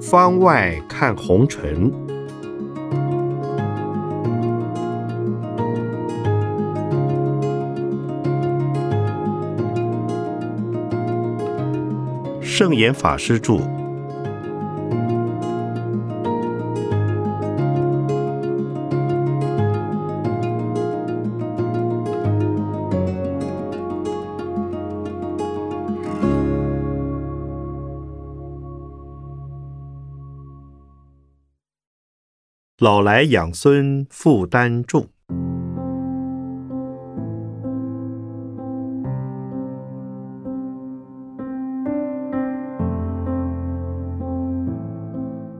方外看红尘，圣严法师著。老来养孙负担重，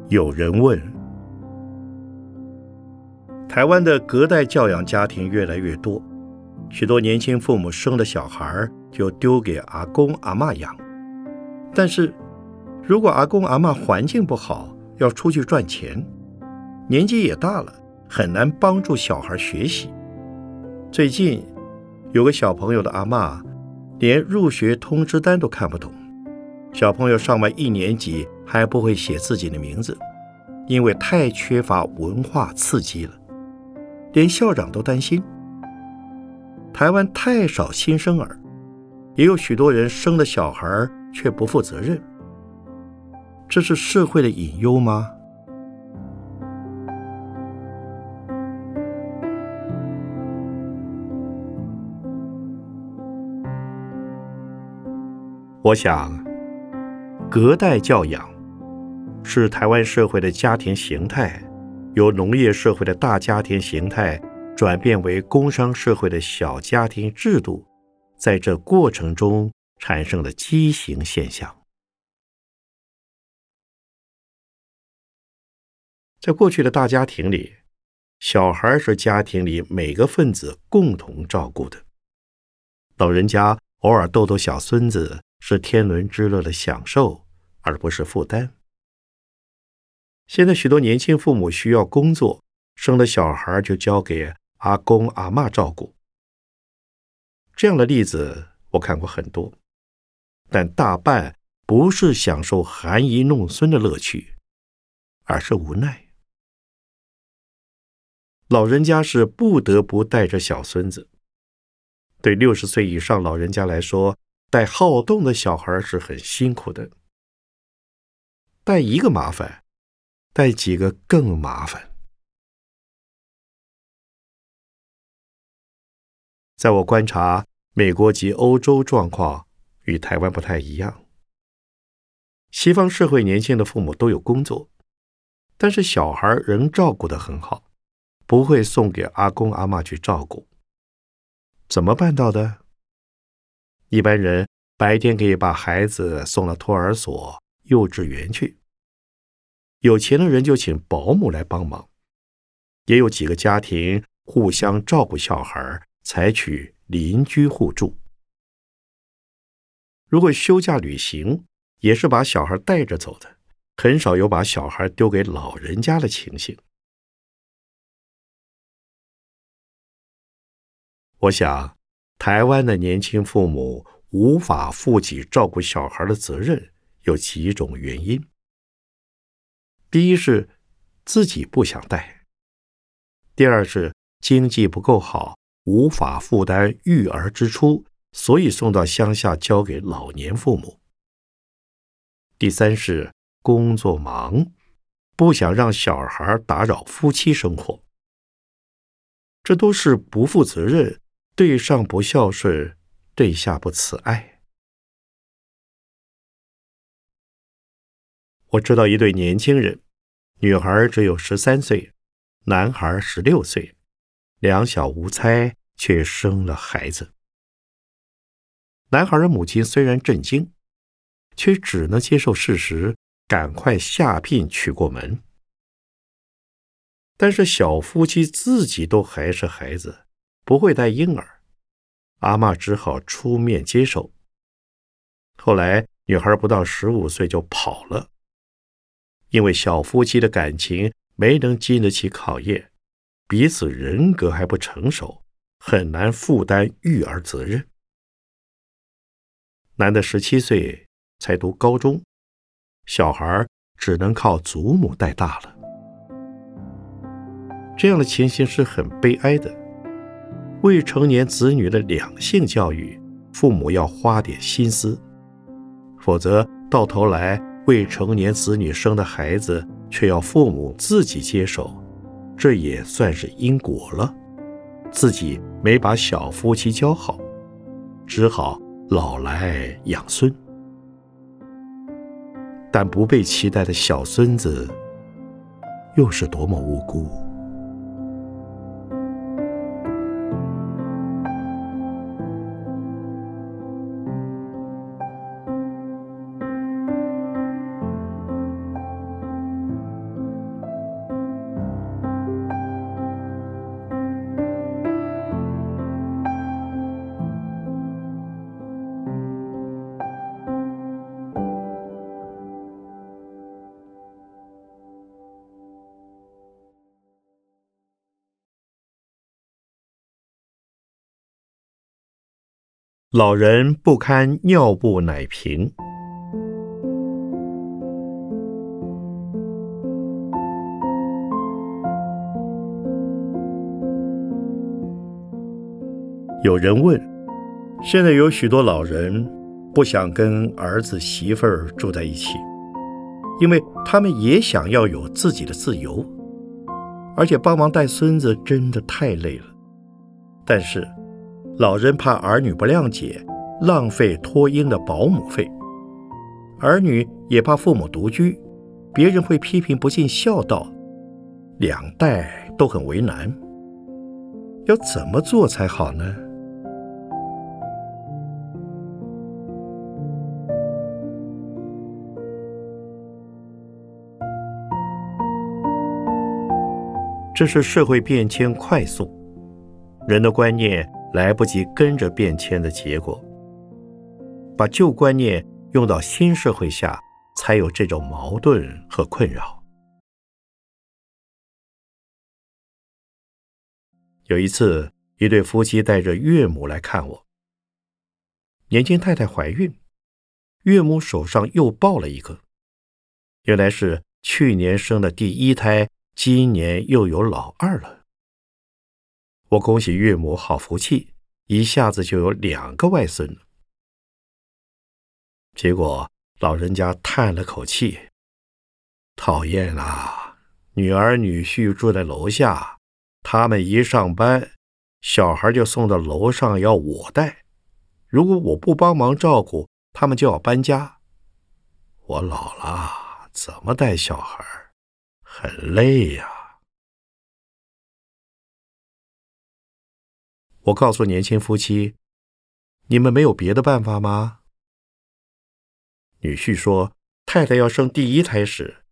有人问：台湾的隔代教养家庭越来越多，许多年轻父母生了小孩就丢给阿公阿妈养，但是如果阿公阿妈环境不好，要出去赚钱。年纪也大了，很难帮助小孩学习。最近有个小朋友的阿妈，连入学通知单都看不懂。小朋友上完一年级还不会写自己的名字，因为太缺乏文化刺激了。连校长都担心，台湾太少新生儿，也有许多人生了小孩却不负责任。这是社会的隐忧吗？我想，隔代教养是台湾社会的家庭形态，由农业社会的大家庭形态转变为工商社会的小家庭制度，在这过程中产生了畸形现象。在过去的大家庭里，小孩是家庭里每个分子共同照顾的，老人家偶尔逗逗小孙子。是天伦之乐的享受，而不是负担。现在许多年轻父母需要工作，生了小孩就交给阿公阿妈照顾。这样的例子我看过很多，但大半不是享受含饴弄孙的乐趣，而是无奈。老人家是不得不带着小孙子。对六十岁以上老人家来说。带好动的小孩是很辛苦的，带一个麻烦，带几个更麻烦。在我观察，美国及欧洲状况与台湾不太一样。西方社会年轻的父母都有工作，但是小孩仍照顾的很好，不会送给阿公阿妈去照顾。怎么办到的？一般人白天可以把孩子送到托儿所、幼稚园去，有钱的人就请保姆来帮忙，也有几个家庭互相照顾小孩，采取邻居互助。如果休假旅行，也是把小孩带着走的，很少有把小孩丢给老人家的情形。我想。台湾的年轻父母无法负起照顾小孩的责任，有几种原因。第一是自己不想带；第二是经济不够好，无法负担育儿支出，所以送到乡下交给老年父母；第三是工作忙，不想让小孩打扰夫妻生活。这都是不负责任。对上不孝顺，对下不慈爱。我知道一对年轻人，女孩只有十三岁，男孩十六岁，两小无猜，却生了孩子。男孩的母亲虽然震惊，却只能接受事实，赶快下聘娶过门。但是小夫妻自己都还是孩子。不会带婴儿，阿妈只好出面接手。后来女孩不到十五岁就跑了，因为小夫妻的感情没能经得起考验，彼此人格还不成熟，很难负担育儿责任。男的十七岁才读高中，小孩只能靠祖母带大了。这样的情形是很悲哀的。未成年子女的两性教育，父母要花点心思，否则到头来未成年子女生的孩子却要父母自己接手，这也算是因果了。自己没把小夫妻教好，只好老来养孙，但不被期待的小孙子，又是多么无辜。老人不堪尿布奶瓶。有人问：现在有许多老人不想跟儿子媳妇儿住在一起，因为他们也想要有自己的自由，而且帮忙带孙子真的太累了。但是。老人怕儿女不谅解，浪费托婴的保姆费；儿女也怕父母独居，别人会批评不尽孝道，两代都很为难。要怎么做才好呢？这是社会变迁快速，人的观念。来不及跟着变迁的结果，把旧观念用到新社会下，才有这种矛盾和困扰。有一次，一对夫妻带着岳母来看我，年轻太太怀孕，岳母手上又抱了一个，原来是去年生的第一胎，今年又有老二了。我恭喜岳母好福气，一下子就有两个外孙。结果老人家叹了口气：“讨厌啊！女儿女婿住在楼下，他们一上班，小孩就送到楼上要我带。如果我不帮忙照顾，他们就要搬家。我老了，怎么带小孩？很累呀。”我告诉年轻夫妻：“你们没有别的办法吗？”女婿说：“太太要生第一胎时，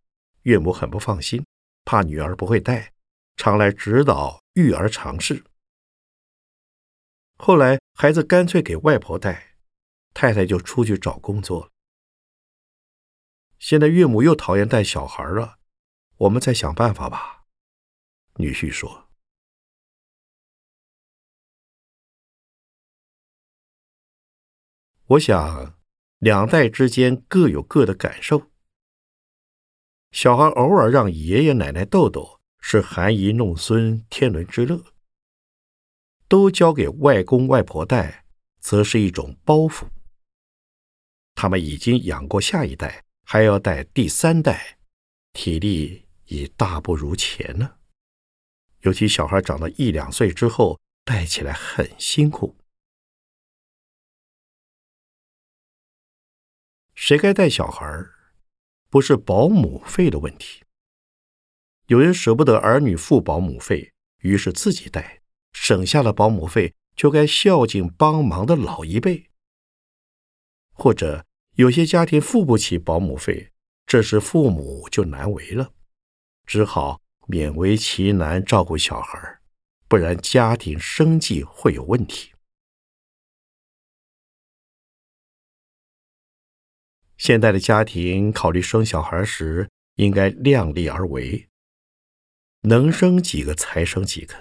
岳母很不放心，怕女儿不会带，常来指导育儿常识。后来孩子干脆给外婆带，太太就出去找工作了。现在岳母又讨厌带小孩了，我们再想办法吧。”女婿说。我想，两代之间各有各的感受。小孩偶尔让爷爷奶奶逗逗，是含饴弄孙、天伦之乐；都交给外公外婆带，则是一种包袱。他们已经养过下一代，还要带第三代，体力已大不如前了。尤其小孩长到一两岁之后，带起来很辛苦。谁该带小孩儿，不是保姆费的问题。有人舍不得儿女付保姆费，于是自己带，省下了保姆费，就该孝敬帮忙的老一辈。或者有些家庭付不起保姆费，这时父母就难为了，只好勉为其难照顾小孩不然家庭生计会有问题。现代的家庭考虑生小孩时，应该量力而为。能生几个才生几个。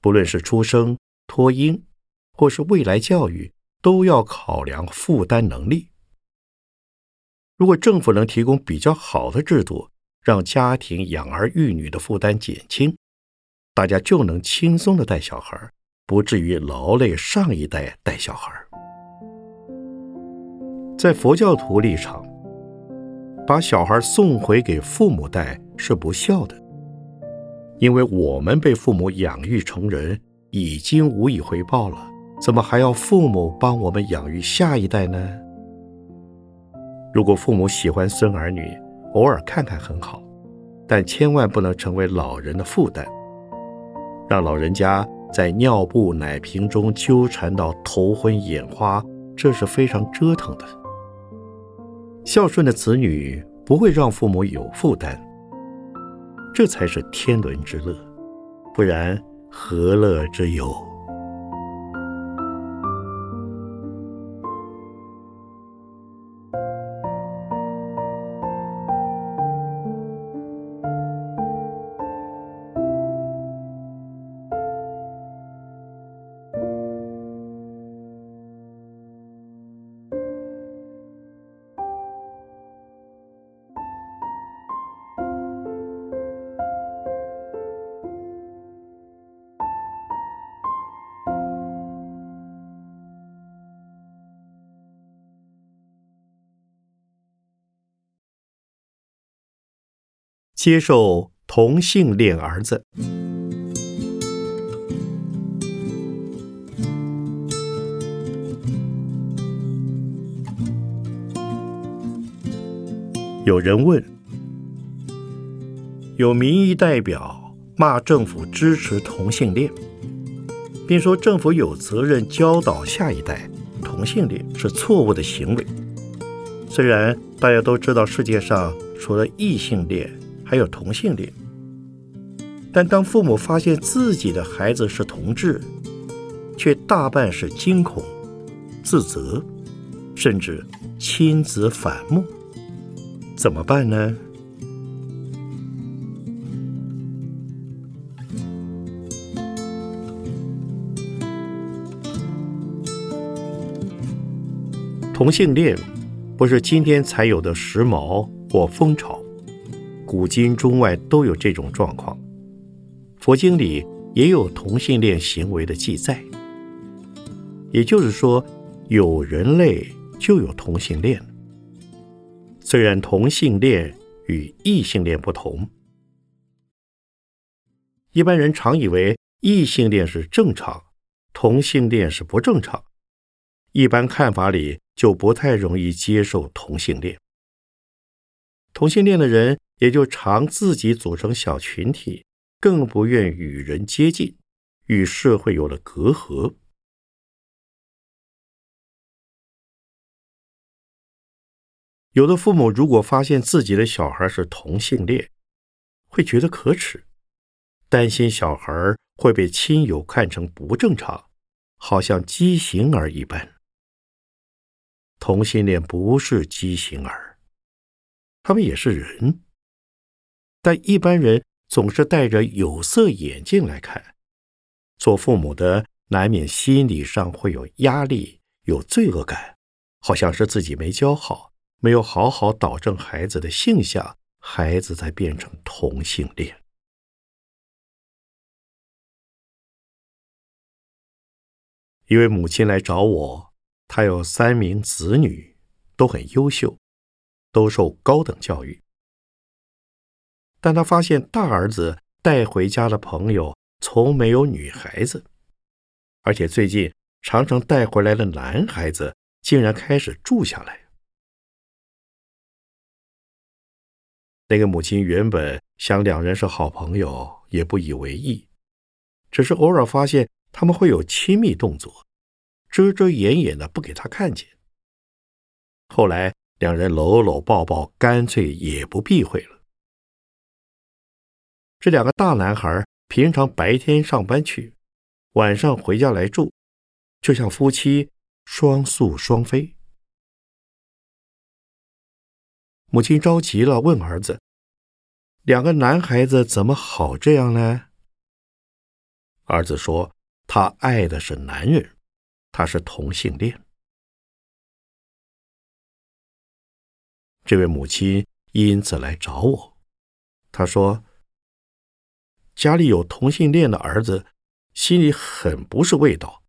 不论是出生、托婴，或是未来教育，都要考量负担能力。如果政府能提供比较好的制度，让家庭养儿育女的负担减轻，大家就能轻松的带小孩，不至于劳累上一代带小孩。在佛教徒立场，把小孩送回给父母带是不孝的，因为我们被父母养育成人，已经无以回报了，怎么还要父母帮我们养育下一代呢？如果父母喜欢孙儿女，偶尔看看很好，但千万不能成为老人的负担，让老人家在尿布、奶瓶中纠缠到头昏眼花，这是非常折腾的。孝顺的子女不会让父母有负担，这才是天伦之乐，不然何乐之有？接受同性恋儿子。有人问：有民意代表骂政府支持同性恋，并说政府有责任教导下一代同性恋是错误的行为。虽然大家都知道世界上除了异性恋，还有同性恋，但当父母发现自己的孩子是同志，却大半是惊恐、自责，甚至亲子反目，怎么办呢？同性恋不是今天才有的时髦或风潮。古今中外都有这种状况，佛经里也有同性恋行为的记载。也就是说，有人类就有同性恋。虽然同性恋与异性恋不同，一般人常以为异性恋是正常，同性恋是不正常。一般看法里就不太容易接受同性恋。同性恋的人。也就常自己组成小群体，更不愿与人接近，与社会有了隔阂。有的父母如果发现自己的小孩是同性恋，会觉得可耻，担心小孩会被亲友看成不正常，好像畸形儿一般。同性恋不是畸形儿，他们也是人。但一般人总是戴着有色眼镜来看，做父母的难免心理上会有压力、有罪恶感，好像是自己没教好，没有好好导正孩子的性向，孩子才变成同性恋。一位母亲来找我，她有三名子女，都很优秀，都受高等教育。但他发现大儿子带回家的朋友从没有女孩子，而且最近常常带回来的男孩子竟然开始住下来。那个母亲原本想两人是好朋友，也不以为意，只是偶尔发现他们会有亲密动作，遮遮掩掩的不给他看见。后来两人搂搂抱抱，干脆也不避讳了。这两个大男孩平常白天上班去，晚上回家来住，就像夫妻双宿双飞。母亲着急了，问儿子：“两个男孩子怎么好这样呢？儿子说：“他爱的是男人，他是同性恋。”这位母亲因此来找我，她说：“家里有同性恋的儿子，心里很不是味道。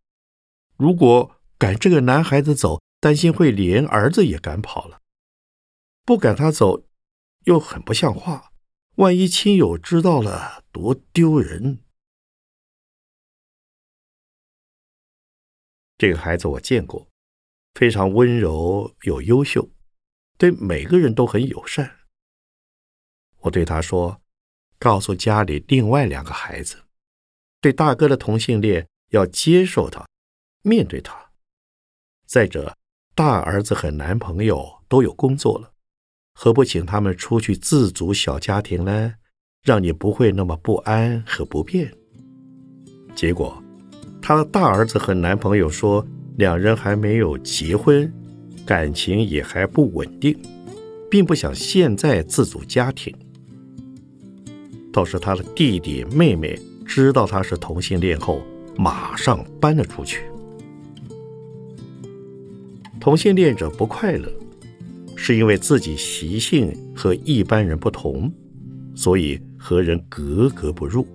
如果赶这个男孩子走，担心会连儿子也赶跑了；不赶他走，又很不像话。万一亲友知道了，多丢人。”这个孩子我见过，非常温柔又优秀，对每个人都很友善。我对他说：“告诉家里另外两个孩子，对大哥的同性恋要接受他，面对他。再者，大儿子和男朋友都有工作了，何不请他们出去自组小家庭呢？让你不会那么不安和不便。”结果。他的大儿子和男朋友说，两人还没有结婚，感情也还不稳定，并不想现在自组家庭。倒是他的弟弟妹妹知道他是同性恋后，马上搬了出去。同性恋者不快乐，是因为自己习性和一般人不同，所以和人格格不入。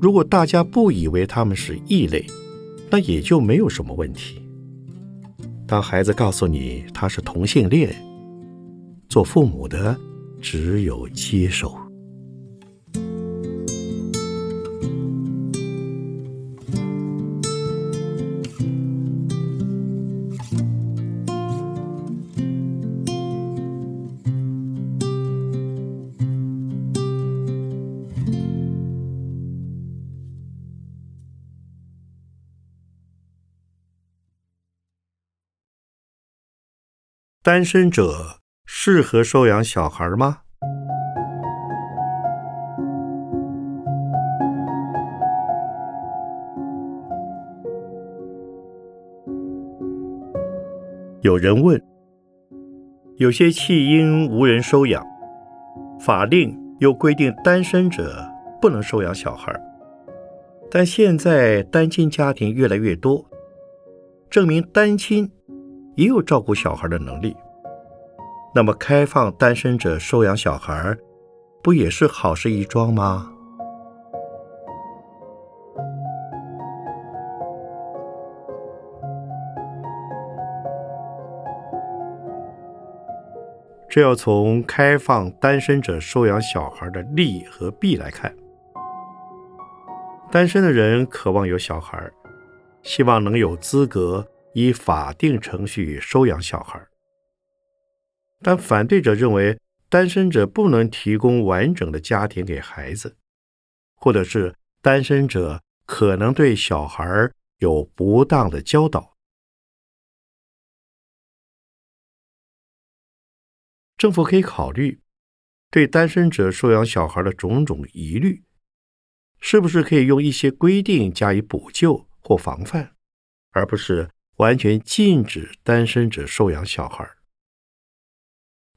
如果大家不以为他们是异类，那也就没有什么问题。当孩子告诉你他是同性恋，做父母的只有接受。单身者适合收养小孩吗？有人问：有些弃婴无人收养，法令又规定单身者不能收养小孩，但现在单亲家庭越来越多，证明单亲。也有照顾小孩的能力，那么开放单身者收养小孩，不也是好事一桩吗？这要从开放单身者收养小孩的利和弊来看。单身的人渴望有小孩，希望能有资格。以法定程序收养小孩，但反对者认为单身者不能提供完整的家庭给孩子，或者是单身者可能对小孩有不当的教导。政府可以考虑对单身者收养小孩的种种疑虑，是不是可以用一些规定加以补救或防范，而不是。完全禁止单身者收养小孩。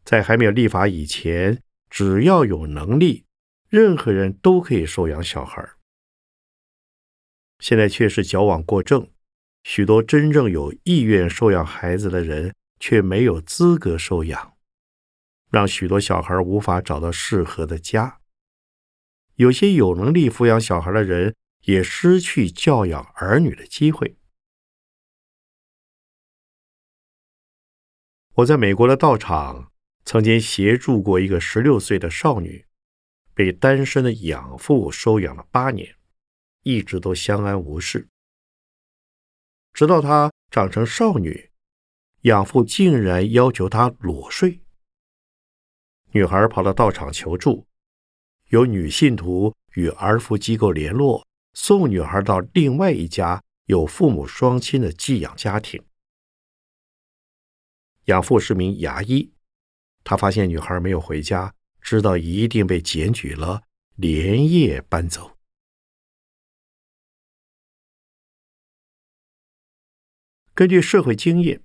在还没有立法以前，只要有能力，任何人都可以收养小孩。现在却是矫枉过正，许多真正有意愿收养孩子的人却没有资格收养，让许多小孩无法找到适合的家。有些有能力抚养小孩的人也失去教养儿女的机会。我在美国的道场曾经协助过一个十六岁的少女，被单身的养父收养了八年，一直都相安无事。直到她长成少女，养父竟然要求她裸睡。女孩跑到道场求助，有女信徒与儿福机构联络，送女孩到另外一家有父母双亲的寄养家庭。养父是名牙医，他发现女孩没有回家，知道一定被检举了，连夜搬走。根据社会经验，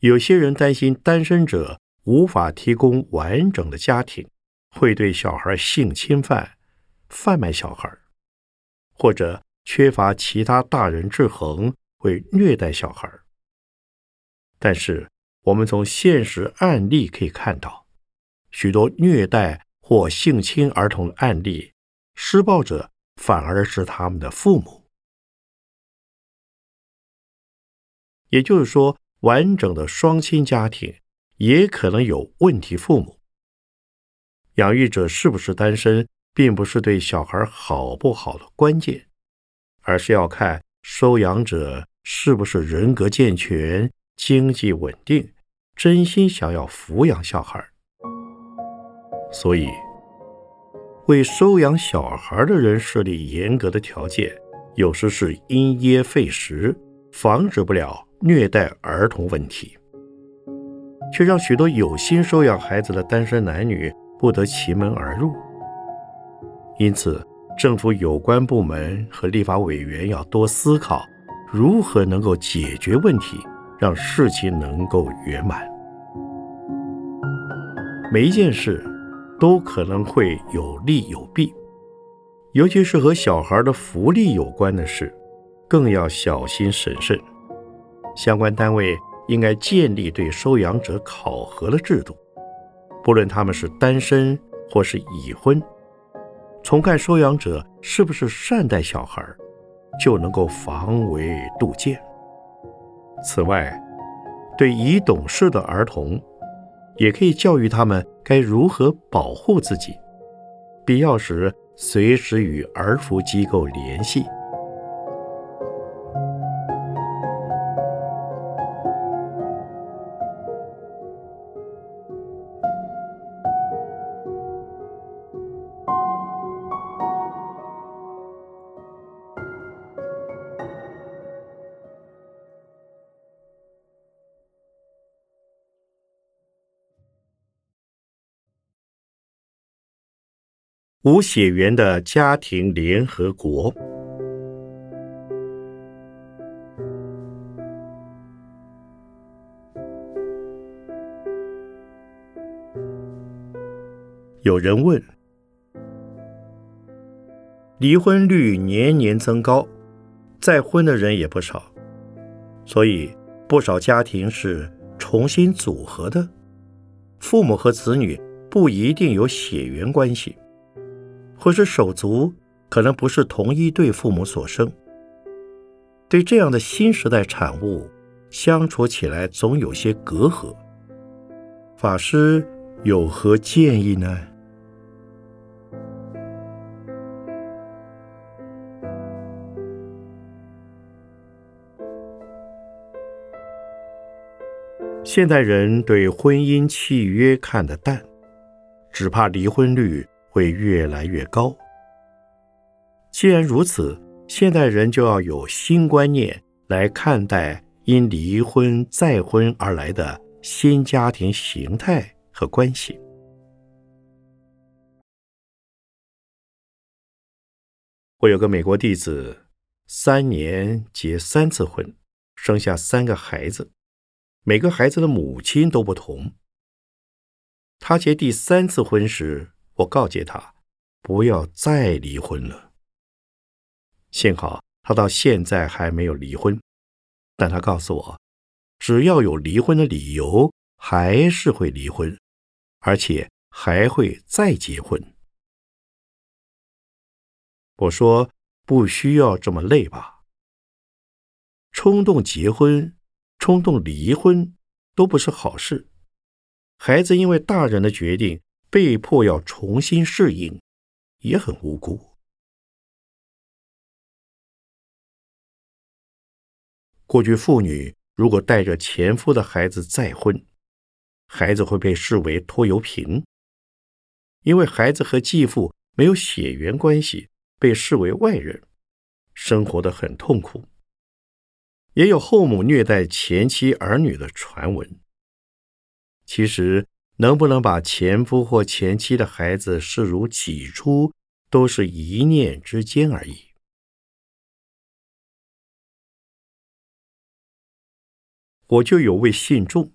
有些人担心单身者无法提供完整的家庭，会对小孩性侵犯、贩卖小孩，或者缺乏其他大人制衡，会虐待小孩。但是，我们从现实案例可以看到，许多虐待或性侵儿童的案例，施暴者反而是他们的父母。也就是说，完整的双亲家庭也可能有问题父母。养育者是不是单身，并不是对小孩好不好的关键，而是要看收养者是不是人格健全、经济稳定、真心想要抚养小孩。所以，为收养小孩的人设立严格的条件，有时是因噎废食，防止不了。虐待儿童问题，却让许多有心收养孩子的单身男女不得其门而入。因此，政府有关部门和立法委员要多思考，如何能够解决问题，让事情能够圆满。每一件事都可能会有利有弊，尤其是和小孩的福利有关的事，更要小心审慎。相关单位应该建立对收养者考核的制度，不论他们是单身或是已婚，从看收养者是不是善待小孩，就能够防微杜渐。此外，对已懂事的儿童，也可以教育他们该如何保护自己，必要时随时与儿福机构联系。无血缘的家庭联合国。有人问：离婚率年年增高，再婚的人也不少，所以不少家庭是重新组合的，父母和子女不一定有血缘关系。或是手足可能不是同一对父母所生，对这样的新时代产物相处起来总有些隔阂。法师有何建议呢？现代人对婚姻契约看得淡，只怕离婚率。会越来越高。既然如此，现代人就要有新观念来看待因离婚再婚而来的新家庭形态和关系。我有个美国弟子，三年结三次婚，生下三个孩子，每个孩子的母亲都不同。他结第三次婚时。我告诫他不要再离婚了。幸好他到现在还没有离婚，但他告诉我，只要有离婚的理由，还是会离婚，而且还会再结婚。我说不需要这么累吧？冲动结婚、冲动离婚都不是好事。孩子因为大人的决定。被迫要重新适应，也很无辜。过去妇女如果带着前夫的孩子再婚，孩子会被视为拖油瓶，因为孩子和继父没有血缘关系，被视为外人，生活的很痛苦。也有后母虐待前妻儿女的传闻。其实。能不能把前夫或前妻的孩子视如己出，都是一念之间而已。我就有位信众，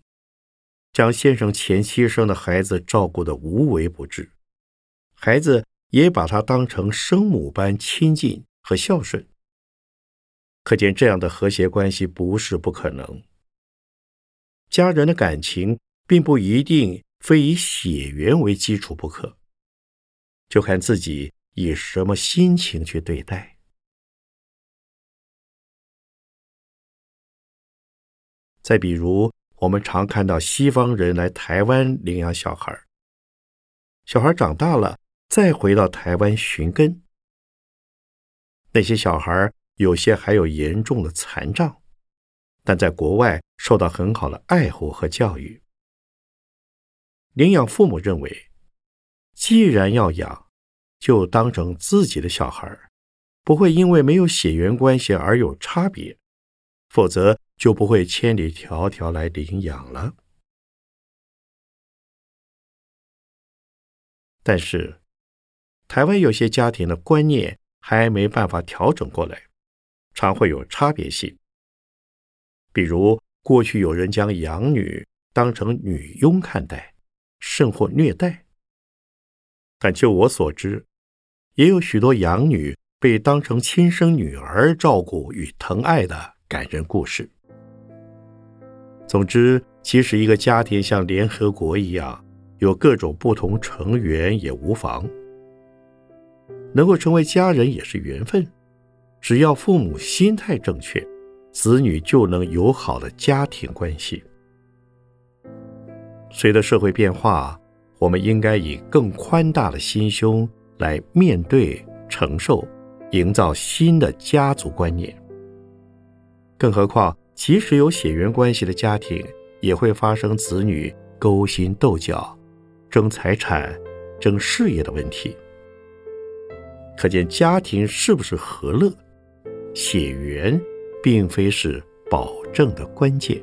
将先生前妻生的孩子照顾的无微不至，孩子也把他当成生母般亲近和孝顺。可见，这样的和谐关系不是不可能。家人的感情并不一定非以血缘为基础不可，就看自己以什么心情去对待。再比如，我们常看到西方人来台湾领养小孩，小孩长大了再回到台湾寻根，那些小孩。有些还有严重的残障，但在国外受到很好的爱护和教育。领养父母认为，既然要养，就当成自己的小孩，不会因为没有血缘关系而有差别，否则就不会千里迢迢来领养了。但是，台湾有些家庭的观念还没办法调整过来。常会有差别性，比如过去有人将养女当成女佣看待，甚或虐待。但就我所知，也有许多养女被当成亲生女儿照顾与疼爱的感人故事。总之，即使一个家庭像联合国一样，有各种不同成员也无妨，能够成为家人也是缘分。只要父母心态正确，子女就能有好的家庭关系。随着社会变化，我们应该以更宽大的心胸来面对、承受、营造新的家族观念。更何况，即使有血缘关系的家庭，也会发生子女勾心斗角、争财产、争事业的问题。可见，家庭是不是和乐？血缘并非是保证的关键。